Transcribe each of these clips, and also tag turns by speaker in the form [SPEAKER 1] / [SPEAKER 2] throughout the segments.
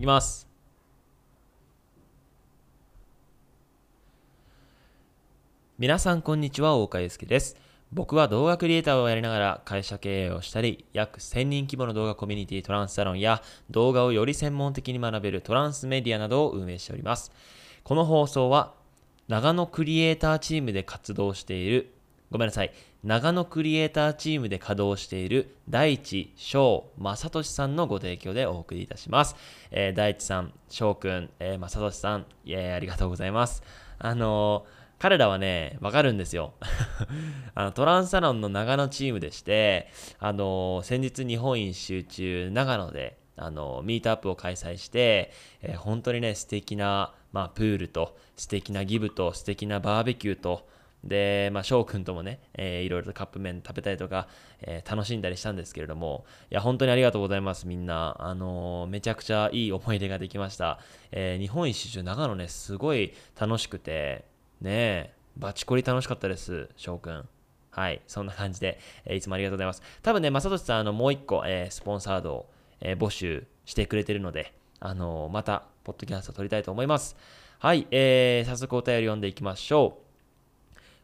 [SPEAKER 1] いきます。皆さんこんにちは、大岡祐介です。僕は動画クリエイターをやりながら会社経営をしたり、約1000人規模の動画コミュニティトランスサロンや動画をより専門的に学べるトランスメディアなどを運営しております。この放送は長野クリエイターチームで活動している、ごめんなさい、長野クリエイターチームで稼働している大地翔正俊さんのご提供でお送りいたします。えー大地さん、翔くん、えー正俊さん、えーありがとうございます。あのー彼らはね、わかるんですよ。あのトランサロンの長野チームでして、あの先日日本一周中、長野で、あのミートアップを開催して、えー本当にね、素敵な、まあ、プールと、素敵なギブと、素敵なバーベキューと、で、まあ、翔くんともね、えーいろいろとカップ麺食べたりとか、えー楽しんだりしたんですけれども、いや、本当にありがとうございます、みんな。あのーめちゃくちゃいい思い出ができました。えー日本一周中、長野ね、すごい楽しくて、ねえ、バチコリ楽しかったです、翔くん。はい、そんな感じで、えーいつもありがとうございます。多分ね、正俊さん、あの、もう一個、えースポンサードを、えー募集してくれてるので、あのーまた、ポッドキャスト撮りたいと思います。はい、えー早速お便り読んでいきましょう。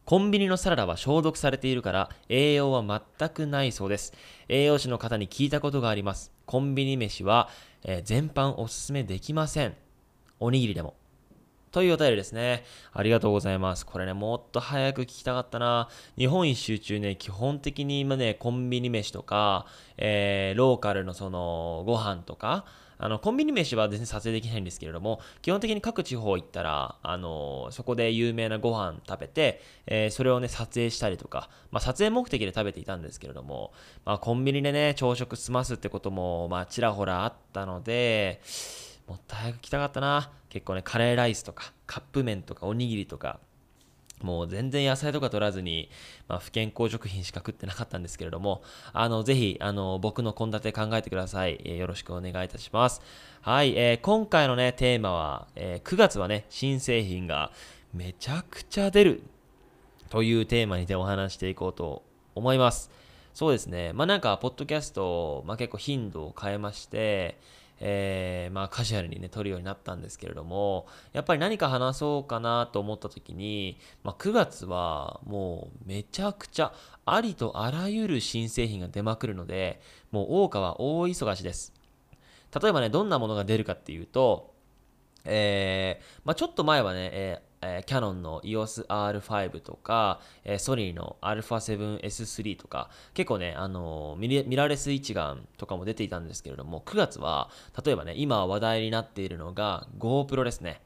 [SPEAKER 1] コンビニのサラダは消毒されているから栄養は全くないそうです。栄養士の方に聞いたことがあります。コンビニ飯は、えー全般おすすめできません。おにぎりでも。というお便りですね。ありがとうございます。これね、もっと早く聞きたかったな。日本一周中ね、基本的に今ね、コンビニ飯とか、えーローカルのその、ご飯とか、あの、コンビニ飯は全然撮影できないんですけれども、基本的に各地方行ったら、あのそこで有名なご飯食べて、えーそれをね、撮影したりとか、まあ、撮影目的で食べていたんですけれども、まあ、コンビニでね、朝食済ますってことも、まあ、ちらほらあったので、もっと早く来たかったな。結構ね、カレーライスとか、カップ麺とか、おにぎりとか、もう全然野菜とか取らずに、まあ、不健康食品しか食ってなかったんですけれども、あの、ぜひ、あの、僕の献立考えてください。えーよろしくお願いいたします。はい、えー今回のね、テーマは、えー9月はね、新製品がめちゃくちゃ出るというテーマにてお話していこうと思います。そうですね。まあなんか、ポッドキャスト、まあ結構頻度を変えまして、えーまあカジュアルにね、撮るようになったんですけれども、やっぱり何か話そうかなと思った時に、まあ9月はもうめちゃくちゃありとあらゆる新製品が出まくるので、もう大川大忙しです。例えばね、どんなものが出るかっていうと、えーまあ、ちょっと前はね、ええキャノンの EOS R5 とか、えソニーの α7S3 とか、結構ね、あのミミラーレス一眼とかも出ていたんですけれども、9月は、例えばね、今話題になっているのが GoPro ですね。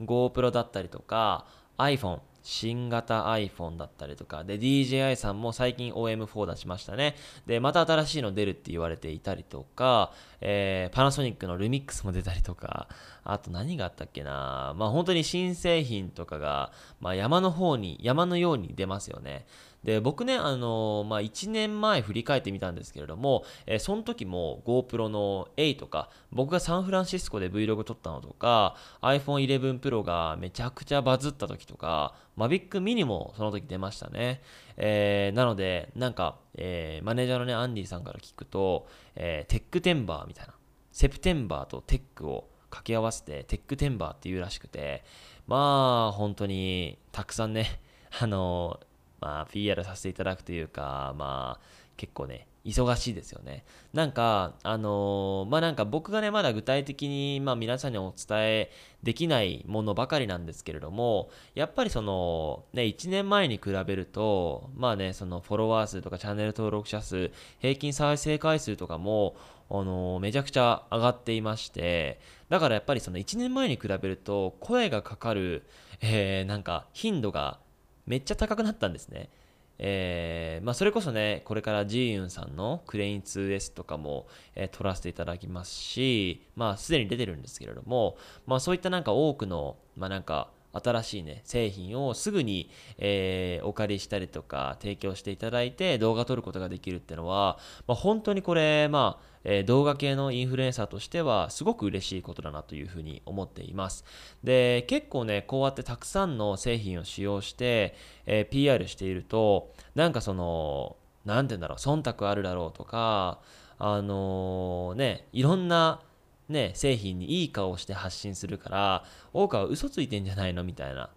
[SPEAKER 1] GoPro だったりとか、iPhone、新型 iPhone だったりとか、で、DJI さんも最近 OM4 出しましたね。で、また新しいの出るって言われていたりとか、えーパナソニックのルミックスも出たりとか、あと何があったっけなまあ本当に新製品とかが、まあ山の方に、山のように出ますよね。で、僕ね、あのまあ1年前振り返ってみたんですけれども、えーその時も GoPro の8とか、僕がサンフランシスコで Vlog 撮ったのとか、iPhone 11 Pro がめちゃくちゃバズった時とか、Mavic mini もその時出ましたね。えーなので、なんか、えマネージャーのね、アンディさんから聞くと、えーテックテンバーみたいな、セプテンバーとテックを掛け合わせて、テックテンバーっていうらしくて、まあ、本当にたくさんね、あのまあ、PR させていただくというか、まあ、結構ね、忙しいですよね。なんか、あのまあなんか僕がね、まだ具体的に、まあ皆さんにお伝えできないものばかりなんですけれども、やっぱりその、ね、1年前に比べると、まあね、そのフォロワー数とかチャンネル登録者数、平均再生回数とかも、あのめちゃくちゃ上がっていまして、だからやっぱりその1年前に比べると、声がかかる、えーなんか頻度がめっちゃ高くなったんですね。えーまあ、それこそね、これからジーユンさんのクレイン 2S とかも、えー撮らせていただきますし、まあ、すでに出てるんですけれども、まあ、そういったなんか多くの、まあ、なんか、新しいね、製品をすぐに、えーお借りしたりとか提供していただいて動画撮ることができるってのは、まあ、本当にこれ、まあ、え動画系のインフルエンサーとしてはすごく嬉しいことだなというふうに思っています。で、結構ね、こうやってたくさんの製品を使用して、えー PR していると、なんかその、なんて言うんだろう、忖度あるだろうとか、あのね、いろんなね、製品にいい顔をして発信するから、大川は嘘ついてんじゃないの？みたいな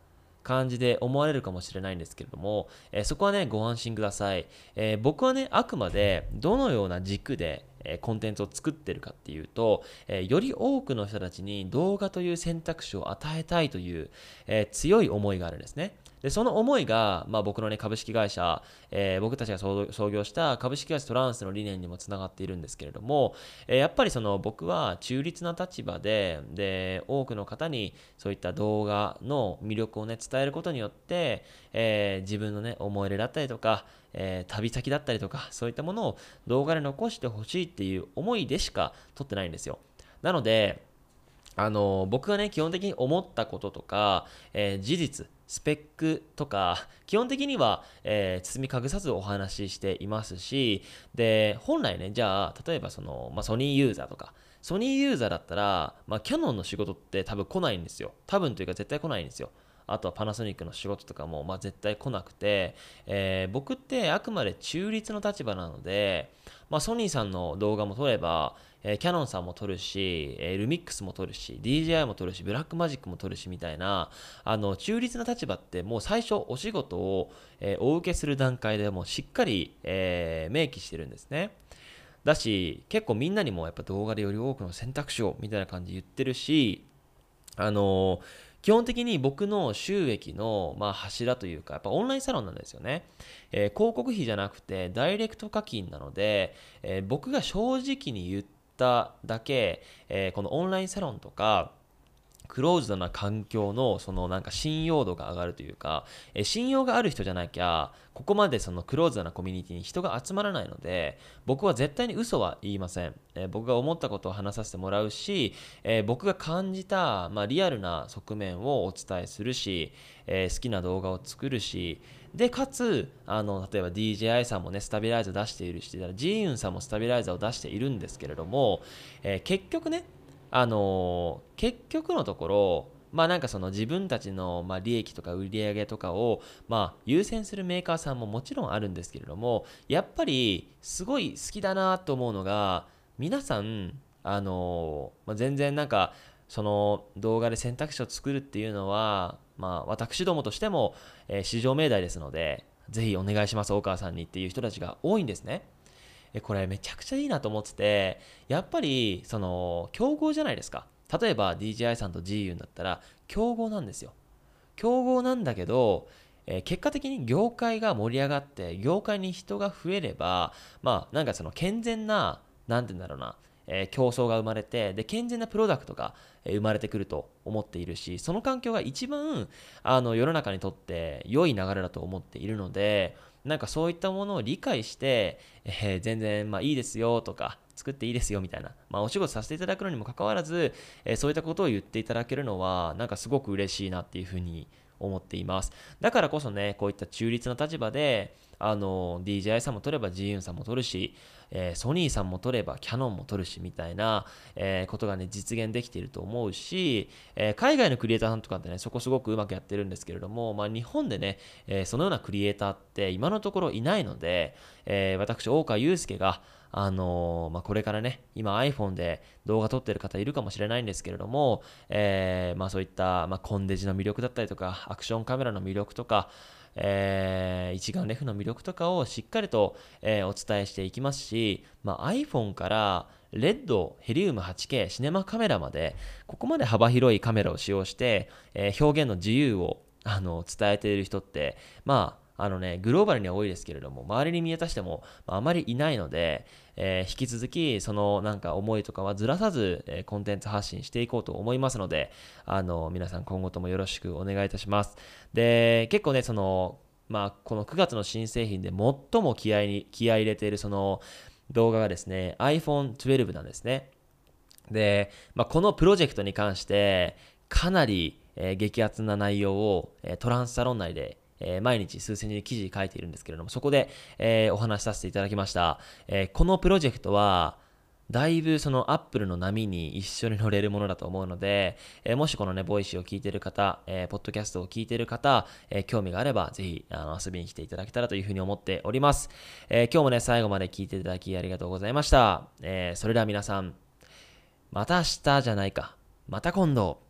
[SPEAKER 1] 感じで思われるかもしれないんですけれども、えー、そこはね、ご安心ください。えー、僕はね、あくまでどのような軸で、えコンテンツを作ってるかっていうと、えより多くの人たちに動画という選択肢を与えたいという、え強い思いがあるんですね。で、その思いが、まあ、僕のね、株式会社、えー、僕たちが創業した株式会社トランスの理念にもつながっているんですけれども、えー、やっぱりその僕は中立な立場で、で、多くの方にそういった動画の魅力をね、伝えることによって、えー、自分のね、思い入れだったりとか、えー、旅先だったりとか、そういったものを動画で残してほしいっていう思いでしか撮ってないんですよ。なので、あの僕がね、基本的に思ったこととか、えー、事実、スペックとか、基本的には、えー、包み隠さずお話ししていますし、で、本来ね、じゃあ、例えばその、まあ、ソニーユーザーとか、ソニーユーザーだったら、まあ、キャノンの仕事って多分来ないんですよ。多分というか絶対来ないんですよ。あとはパナソニックの仕事とかも、まあ、絶対来なくて、えー、僕ってあくまで中立の立場なので、まあ、ソニーさんの動画も撮れば、えー、キャノンさんも撮るし、えー、ルミックスも撮るし、DJI も撮るし、ブラックマジックも撮るしみたいな、あの、中立な立場ってもう最初お仕事を、えー、お受けする段階でもうしっかり、えー、明記してるんですね。だし、結構みんなにもやっぱ動画でより多くの選択肢をみたいな感じで言ってるし、あの基本的に僕の収益の、まあ、柱というか、やっぱオンラインサロンなんですよね。えー、広告費じゃなくて、ダイレクト課金なので、えー、僕が正直に言っただけ、えー、このオンラインサロンとか、クローズドな環境のそのなんか信用度が上がるというか、え信用がある人じゃなきゃ、ここまでそのクローズドなコミュニティに人が集まらないので、僕は絶対に嘘は言いません。え僕が思ったことを話させてもらうし、え僕が感じた、まあ、リアルな側面をお伝えするし、え好きな動画を作るし、で、かつ、あの、例えば DJI さんもね、スタビライザー出しているし、ジーユンさんもスタビライザーを出しているんですけれども、えー、結局ね、あの結局のところまあなんかその自分たちのま利益とか売り上げとかをま優先するメーカーさんももちろんあるんですけれどもやっぱりすごい好きだなと思うのが皆さんあのま、全然なんかその動画で選択肢を作るっていうのはまあ私どもとしても、え市場命題ですのでぜひお願いします大川さんにっていう人たちが多いんですね。これめちゃくちゃいいなと思っててやっぱりその競合じゃないですか。例えば DJI さんと GU だったら競合なんですよ。競合なんだけど、え結果的に業界が盛り上がって業界に人が増えればまあなんかその健全な何て言うんだろうなえ競争が生まれてで健全なプロダクトが、生まれてくると思っているしその環境が一番あの世の中にとって良い流れだと思っているのでなんかそういったものを理解して、えー、全然まあいいですよとか、作っていいですよみたいな、まあ、お仕事させていただくのにもかかわらず、えー、そういったことを言っていただけるのは、なんかすごく嬉しいなっていうふうに思っています。だからこそね、こういった中立な立場で、あの、DJI さんも取れば GU さんも取るし、えー、ソニーさんも取ればキャノンも取るしみたいな、えー、ことがね、実現できていると思うし、えー、海外のクリエイターさんとかってね、そこすごくうまくやってるんですけれども、まあ、日本でね、えそのようなクリエイターって今のところいないので、え私、大川祐介が、あのまあ、これからね、今 iPhone で動画撮ってる方いるかもしれないんですけれども、えまあ、そういった、まあ、コンデジの魅力だったりとか、アクションカメラの魅力とか、えー、一眼レフの魅力とかをしっかりと、えー、お伝えしていきますし、まあ、iPhone からレッド、ヘリウム 8K、シネマカメラまで、ここまで幅広いカメラを使用して、えー、表現の自由をあの伝えている人って、まあ、あのね、グローバルには多いですけれども、周りに見渡しても、まあ、あまりいないので、えー、引き続き、そのなんか思いとかはずらさず、えー、コンテンツ発信していこうと思いますので、あの、皆さん今後ともよろしくお願いいたします。で、結構ね、その、まあ、この9月の新製品で最も気合に、気合入れているその動画がですね、iPhone12 なんですね。で、まあ、このプロジェクトに関して、かなり、えー、激アツな内容を、えー、トランスサロン内でえー、毎日数千字で記事書いているんですけれども、そこで、えー、お話しさせていただきました。えー、このプロジェクトは、だいぶそのアップルの波に一緒に乗れるものだと思うので、えー、もしこのね、 Voicy を聞いてる方、えー、ポッドキャストを聞いてる方、えー、興味があれば、ぜひあの遊びに来ていただけたらというふうに思っております。え今日もね、最後まで聞いていただきありがとうございました。えそれでは皆さん、また明日じゃないか。また今度。